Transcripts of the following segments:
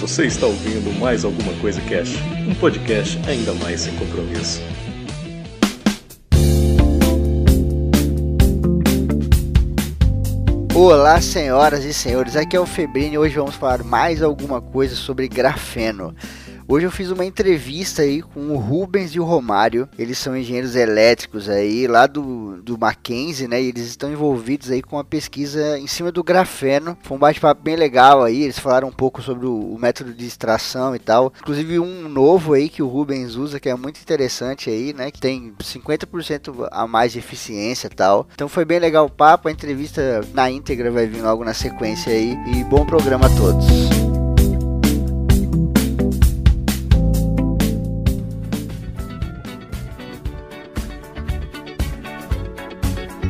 Você está ouvindo mais alguma coisa Cash, um podcast ainda mais sem compromisso. Olá, senhoras e senhores, aqui é o Febrini e hoje vamos falar mais alguma coisa sobre grafeno. Hoje eu fiz uma entrevista aí com o Rubens e o Romário. Eles são engenheiros elétricos aí lá do, do Mackenzie, né? E eles estão envolvidos aí com a pesquisa em cima do grafeno. Foi um bate-papo bem legal aí. Eles falaram um pouco sobre o, o, método de extração e tal. Inclusive um novo aí que o Rubens usa que é muito interessante aí, né? Que tem 50% a mais de eficiência e tal. Então foi bem legal o papo. A entrevista na íntegra vai vir logo na sequência aí. E bom programa a todos.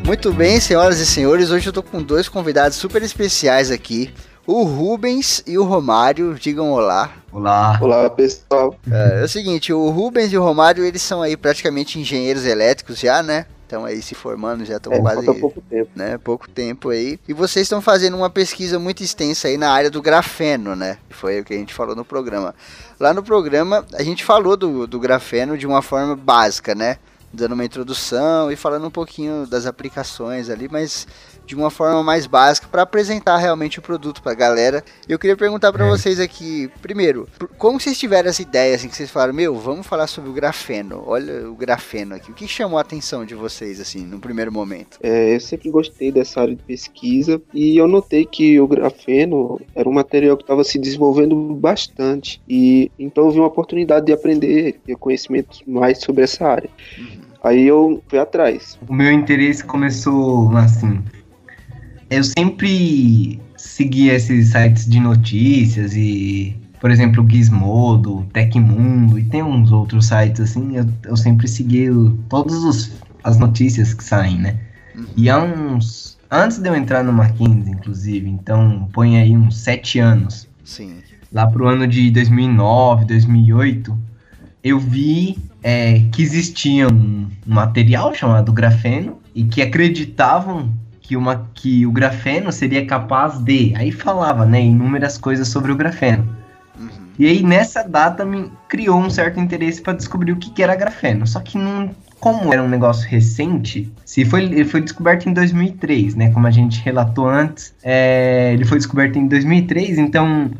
Muito bem, senhoras e senhores, hoje eu tô com dois convidados super especiais aqui. O Rubens e o Romário, digam olá. Olá. Olá, pessoal. É, é, o seguinte, o Rubens e o Romário, eles são aí praticamente engenheiros elétricos já, né? Estão aí se formando, já estão é, quase. pouco tempo. Né, pouco tempo aí. E vocês estão fazendo uma pesquisa muito extensa aí na área do grafeno, né? Foi o que a gente falou no programa. Lá no programa, a gente falou do, do grafeno de uma forma básica, né? Dando uma introdução e falando um pouquinho das aplicações ali, mas de uma forma mais básica para apresentar realmente o produto para a galera. Eu queria perguntar para é. vocês aqui, primeiro, como vocês tiveram essa ideia assim que vocês falaram, meu, vamos falar sobre o grafeno. Olha o grafeno aqui. O que chamou a atenção de vocês assim no primeiro momento? É, eu sempre gostei dessa área de pesquisa e eu notei que o grafeno era um material que estava se desenvolvendo bastante e então eu vi uma oportunidade de aprender, ter conhecimento mais sobre essa área. Uhum. Aí eu fui atrás. O meu interesse começou assim. Eu sempre seguia esses sites de notícias e, por exemplo, Gizmodo, Tecmundo e tem uns outros sites assim. Eu, eu sempre segui todas as notícias que saem, né? Uhum. E há uns. Antes de eu entrar no Mackenzie, inclusive, então põe aí uns sete anos. Sim. Lá pro ano de 2009, 2008, eu vi é, que existia um material chamado grafeno e que acreditavam que, uma, que o grafeno seria capaz de. Aí falava, né, inúmeras coisas sobre o grafeno. Uhum. E aí nessa data me criou um certo interesse para descobrir o que, que era grafeno. Só que não, como era um negócio recente, se foi, ele foi descoberto em 2003, né? Como a gente relatou antes, é, ele foi descoberto em 2003, então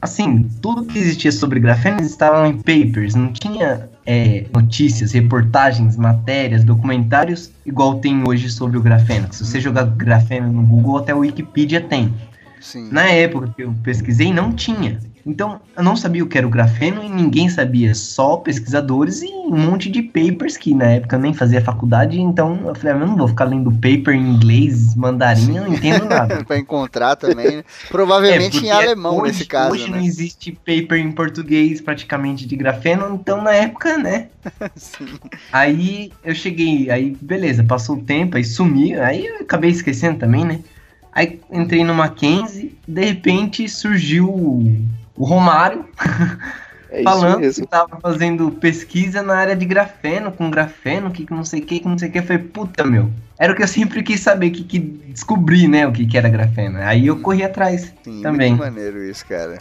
assim, tudo que existia sobre grafeno estava em papers, não tinha é, notícias, reportagens, matérias, documentários igual tem hoje sobre o grafeno. Se você jogar grafeno no Google, até o Wikipedia tem. Sim. Na época que eu pesquisei, não tinha. Então, eu não sabia o que era o grafeno e ninguém sabia, só pesquisadores e um monte de papers que na época eu nem fazia faculdade, então eu falei, ah, eu não vou ficar lendo paper em inglês, mandarim, eu não entendo nada. pra encontrar também, né? Provavelmente é, em alemão hoje, nesse caso, Hoje né? não existe paper em português praticamente de grafeno, então na época, né? Sim. Aí eu cheguei, aí beleza, passou o tempo, aí sumi, aí eu acabei esquecendo também, né? Aí entrei no Mackenzie, de repente surgiu o Romário é falando que estava fazendo pesquisa na área de grafeno, com grafeno, que não sei o que, que não sei o que. Eu falei, puta, meu. Era o que eu sempre quis saber, que, que descobri, né, o que, que era grafeno. Aí eu corri atrás Sim, também. Muito maneiro isso, cara.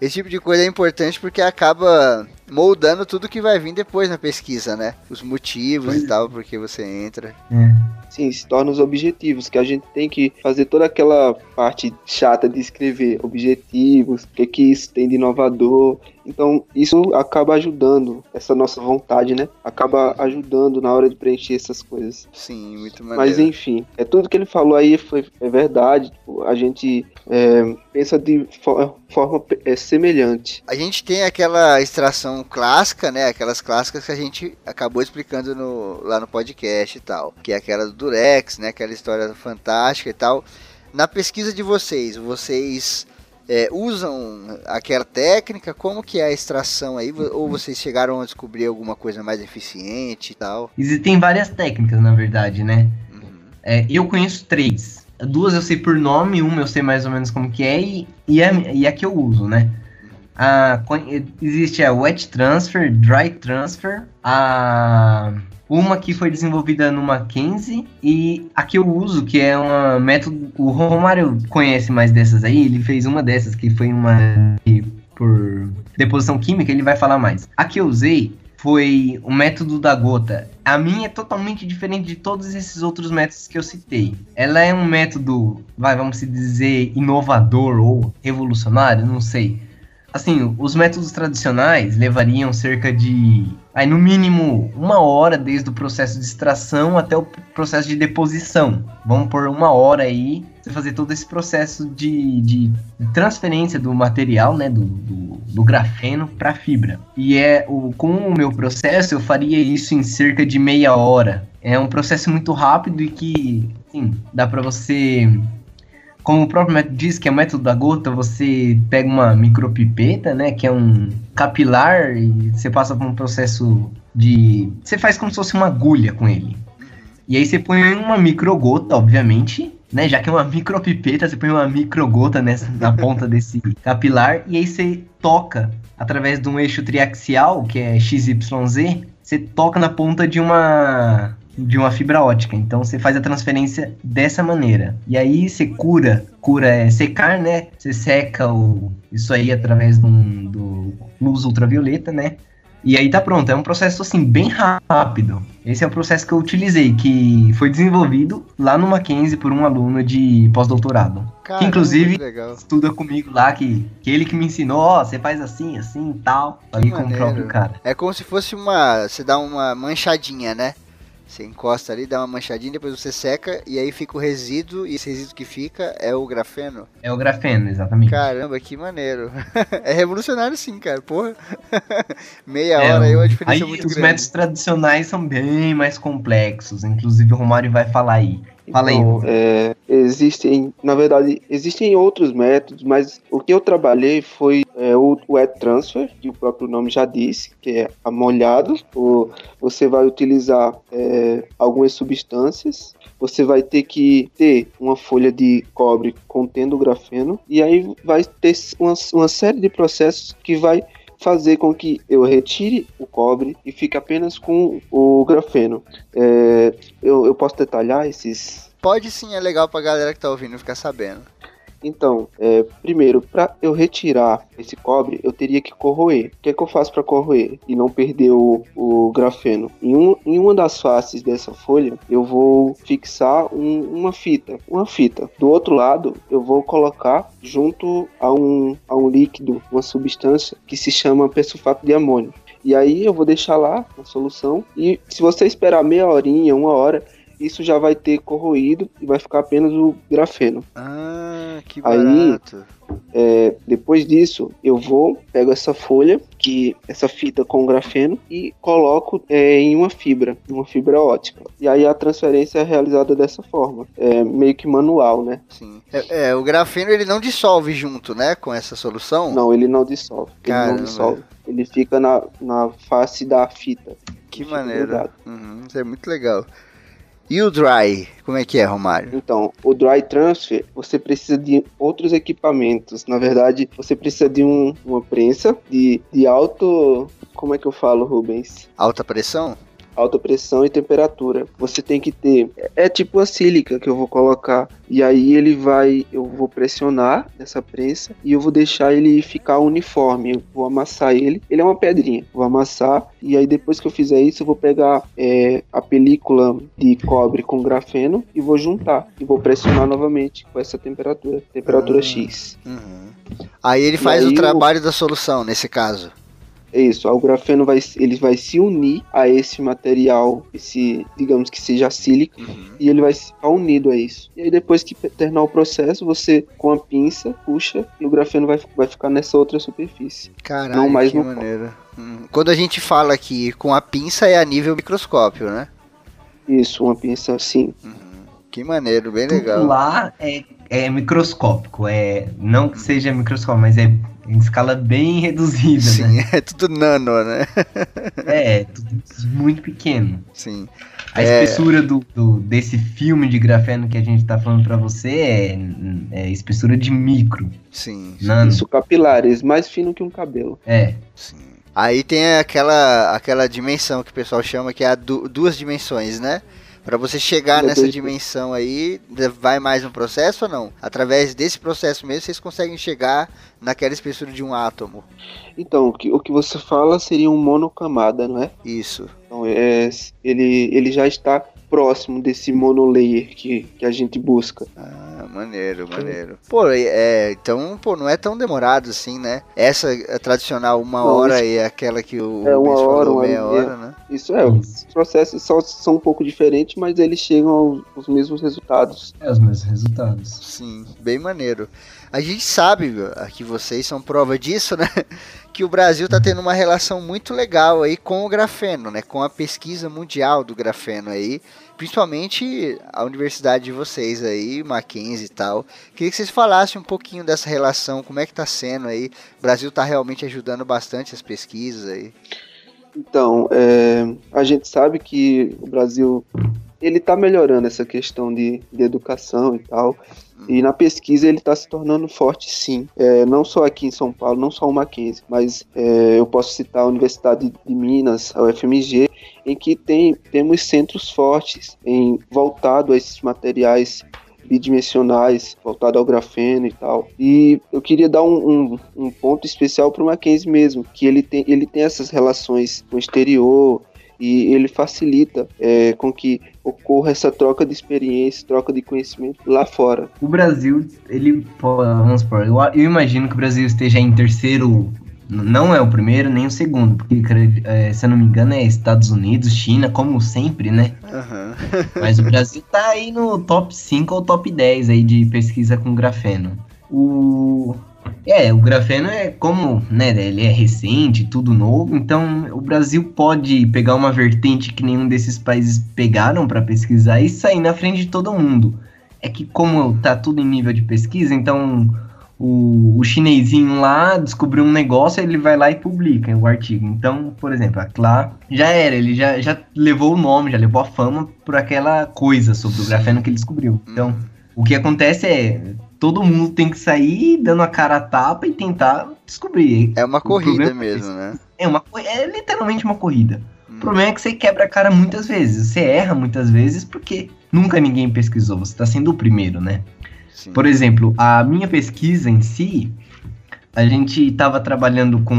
Esse tipo de coisa é importante porque acaba moldando tudo que vai vir depois na pesquisa, né? Os motivos pois e é. tal, porque você entra. É. Sim, se torna os objetivos, que a gente tem que fazer toda aquela parte chata de escrever objetivos, o que, que isso tem de inovador. Então, isso acaba ajudando, essa nossa vontade, né? Acaba ajudando na hora de preencher essas coisas. Sim, muito maneiro. Mas enfim, é tudo que ele falou aí foi, é verdade. Tipo, a gente é, pensa de for, forma é, semelhante. A gente tem aquela extração clássica, né? Aquelas clássicas que a gente acabou explicando no, lá no podcast e tal. Que é aquela do Durex, né? Aquela história fantástica e tal. Na pesquisa de vocês, vocês é, usam aquela técnica? Como que é a extração aí? Ou vocês chegaram a descobrir alguma coisa mais eficiente e tal? Existem várias técnicas, na verdade, né? Uhum. É, eu conheço três. Duas eu sei por nome, uma eu sei mais ou menos como que é, e, e, a, e a que eu uso, né? A, existe a wet transfer, dry transfer, a uma que foi desenvolvida no Mackenzie e a que eu uso, que é uma método. O Romário conhece mais dessas aí, ele fez uma dessas que foi uma por deposição química, ele vai falar mais. A que eu usei foi o método da gota. A minha é totalmente diferente de todos esses outros métodos que eu citei. Ela é um método, vai, vamos dizer, inovador ou revolucionário, não sei. Assim, os métodos tradicionais levariam cerca de, aí no mínimo, uma hora desde o processo de extração até o processo de deposição. Vamos por uma hora aí, você fazer todo esse processo de, de transferência do material, né, do, do, do grafeno para fibra. E é o, com o meu processo eu faria isso em cerca de meia hora. É um processo muito rápido e que, sim, dá para você como o próprio método diz, que é o método da gota, você pega uma micropipeta, né, que é um capilar e você passa por um processo de, você faz como se fosse uma agulha com ele. E aí você põe uma microgota, obviamente, né, já que é uma micropipeta, você põe uma microgota nessa na ponta desse capilar e aí você toca através de um eixo triaxial, que é XYZ, você toca na ponta de uma de uma fibra ótica. Então você faz a transferência dessa maneira. E aí você cura, cura é secar, né? Você seca o, isso aí através do, do luz ultravioleta, né? E aí tá pronto, é um processo assim bem rápido. Esse é o processo que eu utilizei, que foi desenvolvido lá no Mackenzie por um aluno de pós-doutorado. Que inclusive estuda comigo lá, que, que ele que me ensinou, ó, oh, você faz assim, assim e tal. Ali com o próprio cara. É como se fosse uma. Você dá uma manchadinha, né? Você encosta ali, dá uma manchadinha, depois você seca e aí fica o resíduo, e esse resíduo que fica é o grafeno. É o grafeno, exatamente. Caramba, que maneiro. é revolucionário sim, cara, porra. Meia é, hora aí é uma diferença aí, muito os grande. Os métodos tradicionais são bem mais complexos, inclusive o Romário vai falar aí. Fala então, aí. É, existem, na verdade, existem outros métodos, mas o que eu trabalhei foi é, o wet transfer, que o próprio nome já disse, que é amolhado. O, você vai utilizar é, algumas substâncias você vai ter que ter uma folha de cobre contendo grafeno e aí vai ter uma, uma série de processos que vai fazer com que eu retire o cobre e fique apenas com o grafeno. É, eu, eu posso detalhar esses? Pode sim, é legal pra galera que tá ouvindo ficar sabendo. Então, é, primeiro, para eu retirar esse cobre, eu teria que corroer. O que, é que eu faço para corroer e não perder o, o grafeno? Em, um, em, uma das faces dessa folha, eu vou fixar um, uma fita. Uma fita. Do outro lado, eu vou colocar junto a um, a um líquido, uma substância que se chama persulfato de amônio. E aí eu vou deixar lá a solução. E se você esperar meia horinha, uma hora, isso já vai ter corroído e vai ficar apenas o grafeno. Ah, que barato. Aí, é, depois disso, eu vou, pego essa folha, que essa fita com grafeno, e coloco é, em uma fibra, uma fibra ótica. E aí a transferência é realizada dessa forma, é meio que manual, né? Sim. É, é o grafeno ele não dissolve junto, né, com essa solução? Não, ele não dissolve. Ele não dissolve. Ele fica na, na face da fita. Que maneiro. Uhum, isso é muito legal. E o dry, como é que é, Romário? Então, o dry transfer, você precisa de outros equipamentos. Na verdade, você precisa de um, uma prensa de, de alto. Como é que eu falo, Rubens? Alta pressão? Alta pressão e temperatura. Você tem que ter. É tipo a sílica que eu vou colocar. E aí ele vai. Eu vou pressionar essa prensa e eu vou deixar ele ficar uniforme. Eu vou amassar ele. Ele é uma pedrinha. Vou amassar. E aí depois que eu fizer isso, eu vou pegar é, a película de cobre com grafeno e vou juntar. E vou pressionar novamente com essa temperatura. Temperatura ah, X. Uhum. Aí ele faz aí o trabalho eu... da solução nesse caso. É isso, o grafeno vai, ele vai se unir a esse material, esse, digamos que seja sílica, uhum. e ele vai ficar unido a isso. E aí depois que terminar o processo, você com a pinça puxa e o grafeno vai, vai ficar nessa outra superfície. Caralho, não mais que no maneira. Hum. Quando a gente fala que com a pinça é a nível microscópio, né? Isso, uma pinça assim. Uhum. Que maneiro, bem legal. Lá é, é microscópico, é não que seja microscópico, mas é em escala bem reduzida, Sim, né? é tudo nano, né? é, é, tudo muito pequeno. Sim. A é... espessura do, do, desse filme de grafeno que a gente tá falando para você é, é, espessura de micro. Sim. Nano. Isso, capilares, mais fino que um cabelo. É. Sim. Aí tem aquela, aquela dimensão que o pessoal chama que é a du duas dimensões, né? Para você chegar nessa dimensão aí, vai mais um processo ou não? Através desse processo mesmo, vocês conseguem chegar naquela espessura de um átomo. Então, o que, o que você fala seria um monocamada, não é? Isso. Então, é, ele, ele já está próximo desse monolayer que, que a gente busca. Ah, maneiro, maneiro. Pô, é, então, pô, não é tão demorado assim, né? Essa é tradicional uma não, hora isso... e é aquela que o é uma hora, falou, uma meia hora, né? Isso é, os processos só são um pouco diferentes, mas eles chegam aos, aos mesmos resultados. É, os mesmos resultados. Sim, bem maneiro. A gente sabe, que vocês são prova disso, né? Que o Brasil está tendo uma relação muito legal aí com o grafeno, né? Com a pesquisa mundial do grafeno aí principalmente a universidade de vocês aí, Mackenzie e tal. Queria que vocês falassem um pouquinho dessa relação, como é que está sendo aí. O Brasil está realmente ajudando bastante as pesquisas aí. Então, é, a gente sabe que o Brasil ele está melhorando essa questão de, de educação e tal. E na pesquisa ele está se tornando forte, sim. É, não só aqui em São Paulo, não só o Mackenzie, mas é, eu posso citar a Universidade de Minas, a UFMG, em que tem, temos centros fortes em voltado a esses materiais bidimensionais, voltado ao grafeno e tal. E eu queria dar um, um, um ponto especial para o Mackenzie mesmo, que ele tem, ele tem essas relações com o exterior, e ele facilita é, com que ocorra essa troca de experiência, troca de conhecimento lá fora. O Brasil, ele, vamos supor, eu, eu imagino que o Brasil esteja em terceiro não é o primeiro nem o segundo, porque é, se eu não me engano é Estados Unidos, China, como sempre, né? Uhum. Mas o Brasil tá aí no top 5 ou top 10 aí de pesquisa com grafeno. O é, o grafeno é como, né, ele é recente, tudo novo, então o Brasil pode pegar uma vertente que nenhum desses países pegaram para pesquisar e sair na frente de todo mundo. É que como tá tudo em nível de pesquisa, então o, o chinesinho lá descobriu um negócio, ele vai lá e publica o artigo. Então, por exemplo, a Clá já era, ele já, já levou o nome, já levou a fama por aquela coisa sobre o grafeno que ele descobriu. Então, o que acontece é, todo mundo tem que sair dando a cara a tapa e tentar descobrir. É uma corrida é mesmo, é né? É, uma, é literalmente uma corrida. Hum. O problema é que você quebra a cara muitas vezes. Você erra muitas vezes porque nunca ninguém pesquisou. Você está sendo o primeiro, né? Sim. Por exemplo, a minha pesquisa em si, a gente estava trabalhando com,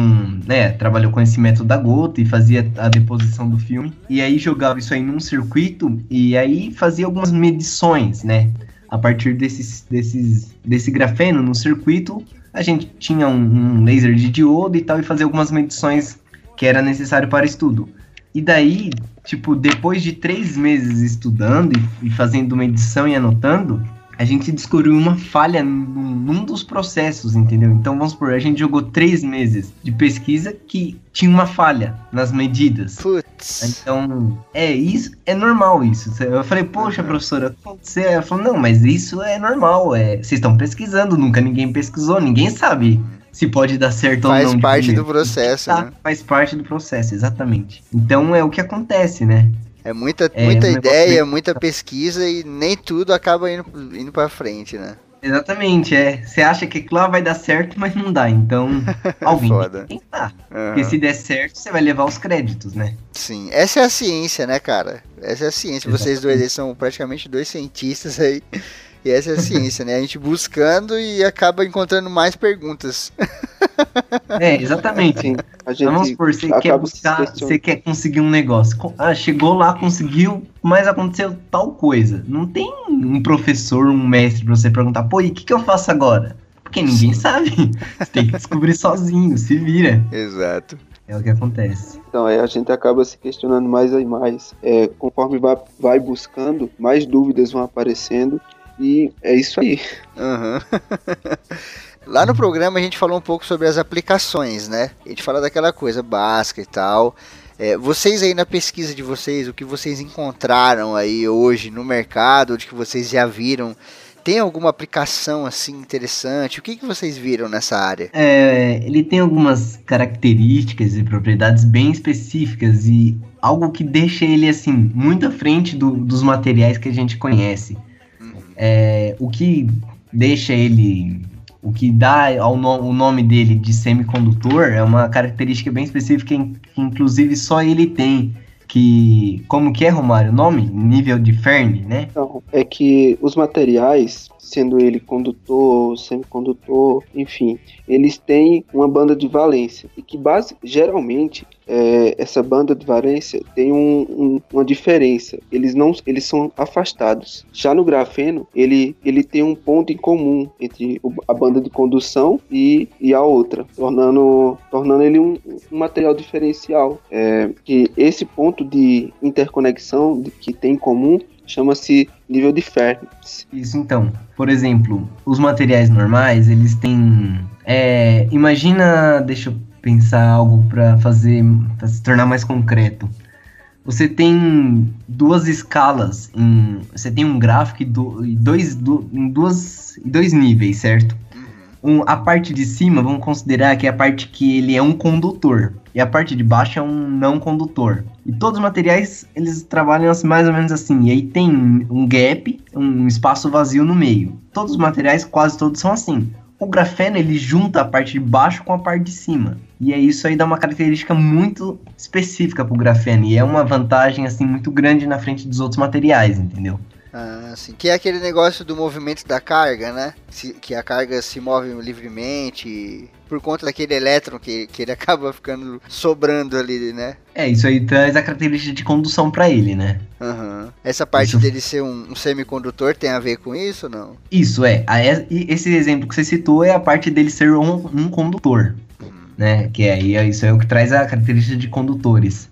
né, trabalhou com esse método da gota e fazia a deposição do filme, e aí jogava isso aí num circuito e aí fazia algumas medições, né? A partir desses, desses, desse grafeno no circuito, a gente tinha um, um laser de diodo e tal, e fazia algumas medições que era necessário para estudo. E daí, tipo, depois de três meses estudando e, e fazendo medição e anotando, a gente descobriu uma falha num, num, dos processos, entendeu? Então vamos supor, a gente jogou três meses de pesquisa que tinha uma falha nas medidas. Putz. Então, é isso, é normal isso. Eu falei, poxa, uhum. professora, você? Ela falou, não, mas isso é normal. É, vocês estão pesquisando, nunca ninguém pesquisou, ninguém sabe se pode dar certo faz ou não. Faz parte do processo, tá, né? Faz parte do processo, exatamente. Então é o que acontece, né? É muita, é, muita ideia, muita pesquisa e nem tudo acaba indo, indo pra frente, né? Exatamente, é. Você acha que lá vai dar certo, mas não dá. Então, alguém Foda. tem que tentar. Uhum. Porque se der certo, você vai levar os créditos, né? Sim, essa é a ciência, né, cara? Essa é a ciência. Exatamente. Vocês dois são praticamente dois cientistas aí. E essa é a ciência, né? A gente buscando e acaba encontrando mais perguntas. É, exatamente. A gente Vamos supor, você quer buscar, você quer conseguir um negócio. Ah, chegou lá, conseguiu, mas aconteceu tal coisa. Não tem um professor, um mestre pra você perguntar, pô, e o que, que eu faço agora? Porque ninguém Sim. sabe. Você tem que descobrir sozinho, se vira. Exato. É o que acontece. Então, é, a gente acaba se questionando mais e mais. É, conforme vai, vai buscando, mais dúvidas vão aparecendo e é isso aí. Uhum. Lá no programa a gente falou um pouco sobre as aplicações, né? A gente fala daquela coisa básica e tal. É, vocês aí na pesquisa de vocês, o que vocês encontraram aí hoje no mercado, o que vocês já viram, tem alguma aplicação assim interessante? O que, que vocês viram nessa área? É, ele tem algumas características e propriedades bem específicas e algo que deixa ele assim muito à frente do, dos materiais que a gente conhece. É, o que deixa ele. O que dá ao no, o nome dele de semicondutor é uma característica bem específica que inclusive só ele tem, que. Como que é, Romário? O nome? Nível de Fermi, né? Então, é que os materiais, sendo ele condutor, semicondutor, enfim, eles têm uma banda de valência. E que base, geralmente é, essa banda de valência tem um, um, uma diferença. Eles não eles são afastados. Já no grafeno, ele, ele tem um ponto em comum entre a banda de condução e, e a outra, tornando, tornando ele um, um material diferencial. É, que esse ponto de interconexão de, que tem em comum chama-se nível de Fermi. Isso então. Por exemplo, os materiais normais, eles têm. É, imagina, deixa eu pensar algo para fazer, para se tornar mais concreto. Você tem duas escalas, em, você tem um gráfico e do, dois, do, em duas, dois níveis, certo? Um, a parte de cima, vamos considerar que é a parte que ele é um condutor e a parte de baixo é um não condutor. E todos os materiais, eles trabalham assim, mais ou menos assim. E aí tem um gap, um espaço vazio no meio. Todos os materiais, quase todos são assim. O grafeno, ele junta a parte de baixo com a parte de cima. E é isso aí dá uma característica muito específica para o grafeno. E é uma vantagem, assim, muito grande na frente dos outros materiais, entendeu? Ah, sim. Que é aquele negócio do movimento da carga, né? Se, que a carga se move livremente por conta daquele elétron que, que ele acaba ficando sobrando ali, né? É, isso aí traz a característica de condução para ele, né? Uhum. Essa parte isso... dele ser um, um, semicondutor tem a ver com isso ou não? Isso, é. Esse exemplo que você citou é a parte dele ser um, um condutor, uhum. né? Que é, isso é o que traz a característica de condutores.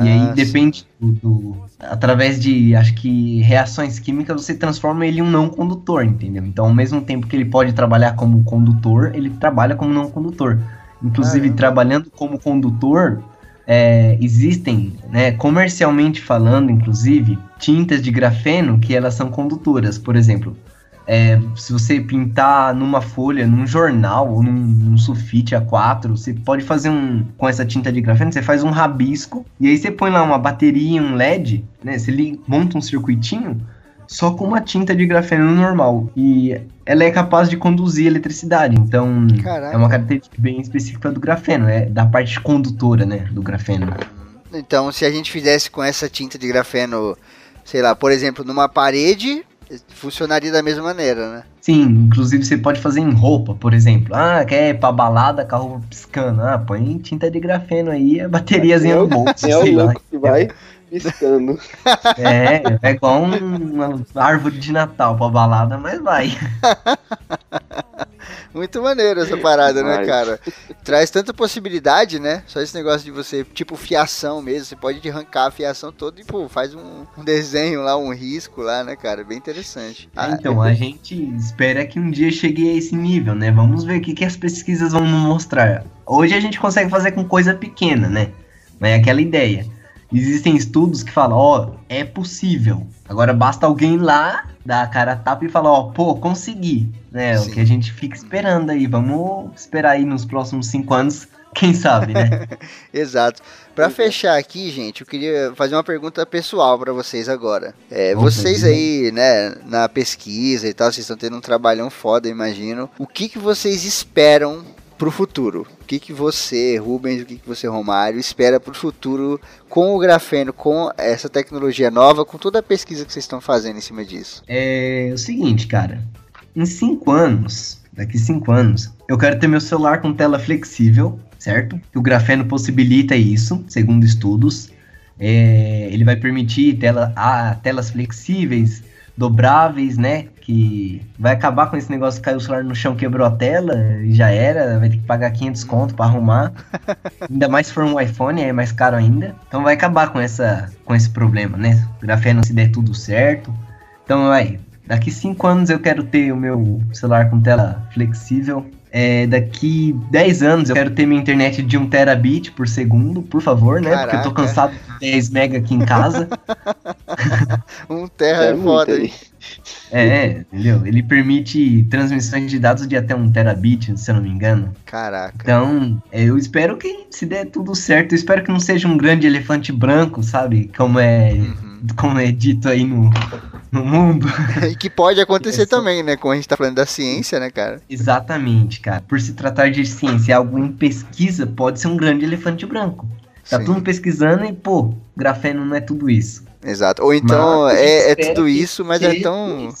E aí ah, depende do, do, Através de, acho que, reações químicas, você transforma ele em um não condutor, entendeu? Então, ao mesmo tempo que ele pode trabalhar como condutor, ele trabalha como não condutor. Inclusive, trabalhando como condutor, é, existem, né, comercialmente falando, inclusive, tintas de grafeno que elas são condutoras. Por exemplo, é, se você pintar numa folha, num jornal ou num, num sulfite A4, você pode fazer um. Com essa tinta de grafeno, você faz um rabisco e aí você põe lá uma bateria, um LED, né? Você monta um circuitinho só com uma tinta de grafeno normal. E ela é capaz de conduzir eletricidade. Então, Caraca. é uma característica bem específica do grafeno, é da parte condutora, né? Do grafeno. Então, se a gente fizesse com essa tinta de grafeno, sei lá, por exemplo, numa parede, funcionaria da mesma maneira, né? Sim, inclusive você pode fazer em roupa, por exemplo. Ah, quer ir pra balada com a roupa piscando. Ah, põe tinta de grafeno aí, a bateriazinha no bolso. É o louco que vai piscando. É, é igual uma árvore de Natal pra balada, mas vai. Muito maneiro essa parada, né, cara? Traz tanta possibilidade, né? Só esse negócio de você, tipo, fiação mesmo. Você pode arrancar a fiação toda e, pô, faz um, um desenho lá, um risco lá, né, cara? Bem interessante. Ah, então, a gente espera que um dia chegue a esse nível, né? Vamos ver o que, que as pesquisas vão mostrar. Hoje a gente consegue fazer com coisa pequena, né? Mas é aquela ideia. Existem estudos que falam, ó, é possível. Agora basta alguém lá dar a cara a tapa e falar, ó, pô, consegui. Né? Sim. O que a gente fica esperando aí. Vamos esperar aí nos próximos cinco anos, quem sabe, né? Exato. Para fechar aqui, gente, eu queria fazer uma pergunta pessoal para vocês agora. É, vocês aí, né, na pesquisa e tal, vocês estão tendo um trabalhão foda, imagino. O que, que vocês esperam pro futuro? O que, que você, Rubens, o que, que você, Romário, espera pro futuro com o grafeno, com essa tecnologia nova, com toda a pesquisa que vocês estão fazendo em cima disso? É o seguinte, cara. Em cinco anos, daqui cinco anos, eu quero ter meu celular com tela flexível, certo? O grafeno possibilita isso, segundo estudos. É, ele vai permitir tela, ah, telas flexíveis, dobráveis, né? Que vai acabar com esse negócio de cair o celular no chão, quebrou a tela e já era, vai ter que pagar 500 conto para arrumar. ainda mais se for um iPhone, é mais caro ainda. Então vai acabar com essa com esse problema, né? Grafeno se der tudo certo. Então vai, daqui 5 anos eu quero ter o meu celular com tela flexível é, daqui 10 anos eu quero ter minha internet de 1 terabit por segundo, por favor, né? Caraca. Porque eu tô cansado de 10 mega aqui em casa. 1 tera é, é foda aí. É, entendeu? Ele permite transmissões de dados de até 1 terabit, se eu não me engano. Caraca. Então, eu espero que se der tudo certo, eu espero que não seja um grande elefante branco, sabe? Como é, uhum. Como é dito aí no, no mundo. e que pode acontecer é também, né? Como a gente tá falando da ciência, né, cara? Exatamente, cara. Por se tratar de ciência, algo em pesquisa pode ser um grande elefante branco. Tá Sim. todo mundo pesquisando e, pô, grafeno não é tudo isso. Exato. Ou então Mas é, é tudo isso, mas é tão.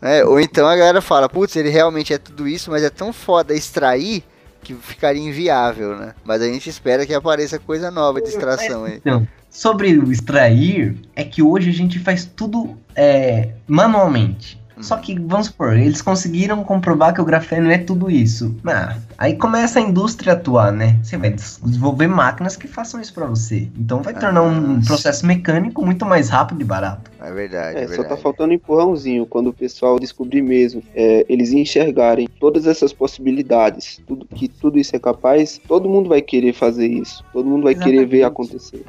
É, ou então a galera fala, putz, ele realmente é tudo isso, mas é tão foda extrair que ficaria inviável, né? Mas a gente espera que apareça coisa nova de extração aí. Então, sobre o extrair, é que hoje a gente faz tudo é, manualmente. Uhum. Só que, vamos supor, eles conseguiram comprovar que o grafeno é tudo isso. Ah, aí começa a indústria a atuar, né? Você vai des- desenvolver máquinas que façam isso pra você. Então vai tornar um Ah, processo mecânico muito mais rápido e barato. É verdade, é, É, só verdade. tá faltando um empurrãozinho quando o pessoal descobrir mesmo, é, eles enxergarem todas essas possibilidades, tudo que tudo isso é capaz, todo mundo vai querer fazer isso, todo mundo vai querer ver Exatamente. acontecer.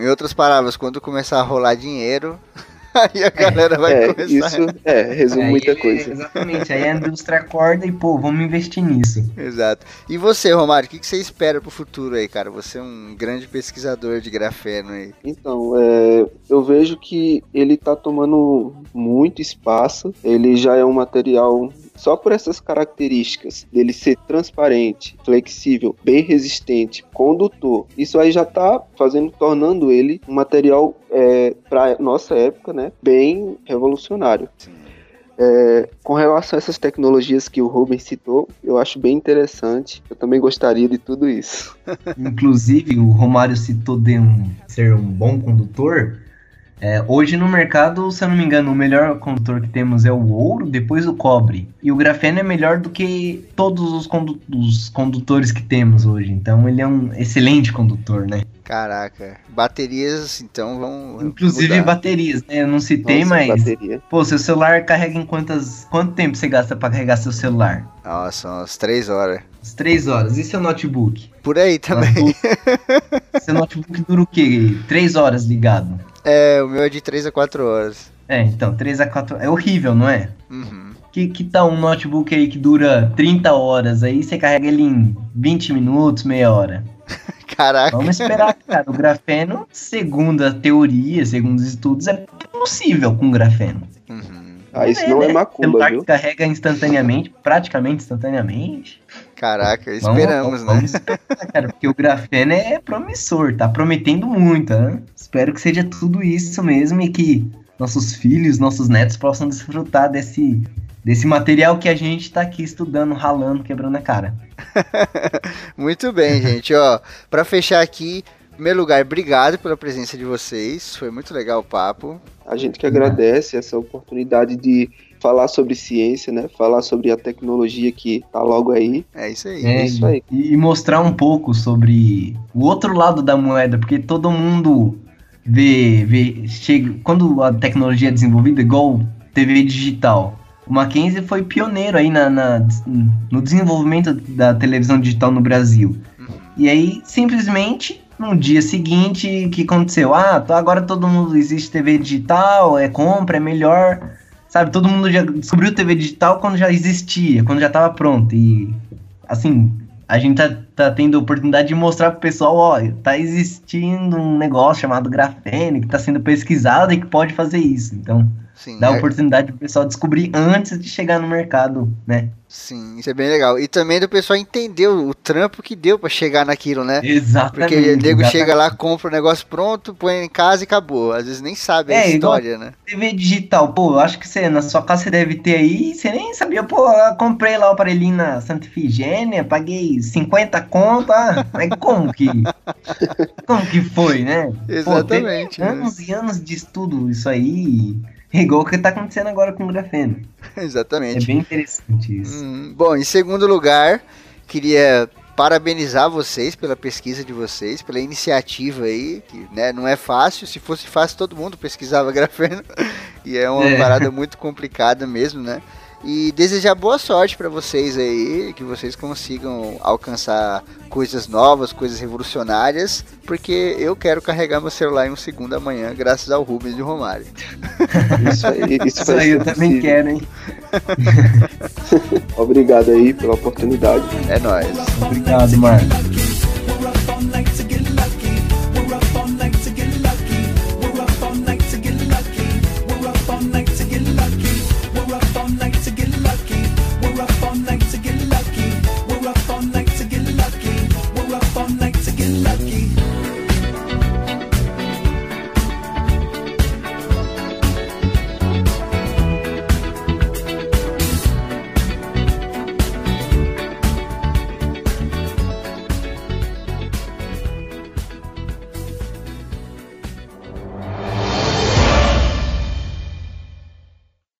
Em outras palavras, quando começar a rolar dinheiro, aí a galera vai é, começar. isso é, resume Aí muita ele- coisa. Exatamente, aí a indústria acorda e, pô, vamos investir nisso. Exato. E você, Romário, o que, que você espera pro futuro aí, cara? Você é um grande pesquisador de grafeno aí. Então, é, eu vejo que ele tá tomando muito espaço, ele já é um material só por essas características dele ser transparente, flexível, bem resistente, condutor. Isso aí já tá fazendo, tornando ele um material é, para nossa época, né, bem revolucionário. É, com relação a essas tecnologias que o Rubens citou, eu acho bem interessante. Eu também gostaria de tudo isso. Inclusive, o Romário citou de um, ser um bom condutor. É, hoje no mercado, se eu não me engano, o melhor condutor que temos é o ouro, depois o cobre. E o grafeno é melhor do que todos os, condu- os condutores que temos hoje. Então ele é um excelente condutor, né? Caraca. Baterias, então, vão. Inclusive mudar. baterias, né? Eu não citei, Nossa, mas. bateria. Pô, seu celular carrega em quantas. Quanto tempo você gasta pra carregar seu celular? Nossa, umas três horas. Umas três horas. E seu notebook? Por aí também. Notebook- seu notebook dura o quê? Três horas ligado. É, o meu é de três a quatro horas. É, então, 3 a 4 É horrível, não é? Uhum. Que, que tal um notebook aí que dura 30 horas, aí você carrega ele em 20 minutos, meia hora. Caraca. Vamos esperar, cara. O grafeno, segundo a teoria, segundo os estudos, é possível com grafeno. Ah, isso não é né? macumba, Celular viu? que carrega instantaneamente, praticamente instantaneamente. Caraca, Vamos- esperamos, vamos, né? esperar, cara, porque o grafeno é promissor, tá prometendo muito, né? Espero que seja tudo isso mesmo e que nossos filhos, nossos netos possam desfrutar desse, desse material que a gente tá aqui estudando, ralando, quebrando a cara. Muito bem, gente. Ó, pra fechar aqui, primeiro lugar, obrigado pela presença de vocês. Foi muito legal o papo. A gente que agradece essa oportunidade de falar sobre ciência, né? Falar sobre a tecnologia que tá logo aí. É isso aí. É, isso aí. E, e mostrar um pouco sobre o outro lado da moeda, porque todo mundo vê, vê chega, quando a tecnologia é desenvolvida, igual TV digital. O Mackenzie foi pioneiro aí na, na- no desenvolvimento da televisão digital no Brasil. Uhum. E aí, simplesmente, no dia seguinte, o que aconteceu? Ah, agora todo mundo existe TV digital, é compra, é melhor. Sabe, todo mundo já descobriu TV digital quando já existia, quando já tava pronto. E, assim, a gente tá, tá tendo a oportunidade de mostrar pro pessoal, ó, tá existindo um negócio chamado grafene que tá sendo pesquisado e que pode fazer isso. Então, Sim, dá a é- oportunidade pro pessoal descobrir antes de chegar no mercado, né? sim, isso é bem legal. E também do pessoal entender o, trampo que deu pra chegar naquilo, né? Exatamente. Porque o nego chega lá, compra o negócio pronto, põe em casa e acabou. Às vezes nem sabe a É, igual- história, né? TV digital, pô, eu acho que você, na sua casa você deve ter aí, você nem sabia, pô, comprei lá o aparelhinho na Santa Ifigênia, paguei 50 conto, ah, mas como que, como que foi, né? Exatamente. Pô, né? anos e anos de estudo isso aí, igual o que tá acontecendo agora com o grafeno. É Exatamente. bem interessante isso. Hum, bom, em segundo lugar, queria parabenizar vocês pela pesquisa de vocês, pela iniciativa aí, que né, não é fácil, se fosse fácil todo mundo pesquisava grafeno, e é uma É. parada muito complicada mesmo, né? E desejar boa sorte para vocês aí, que vocês consigam alcançar coisas novas, coisas revolucionárias, porque eu quero carregar meu celular em um segundo amanhã, graças ao Rubens e ao Romário. Isso aí, isso, Isso aí eu também possível. quero, hein? Obrigado aí pela oportunidade. É nóis. Obrigado, Marcos.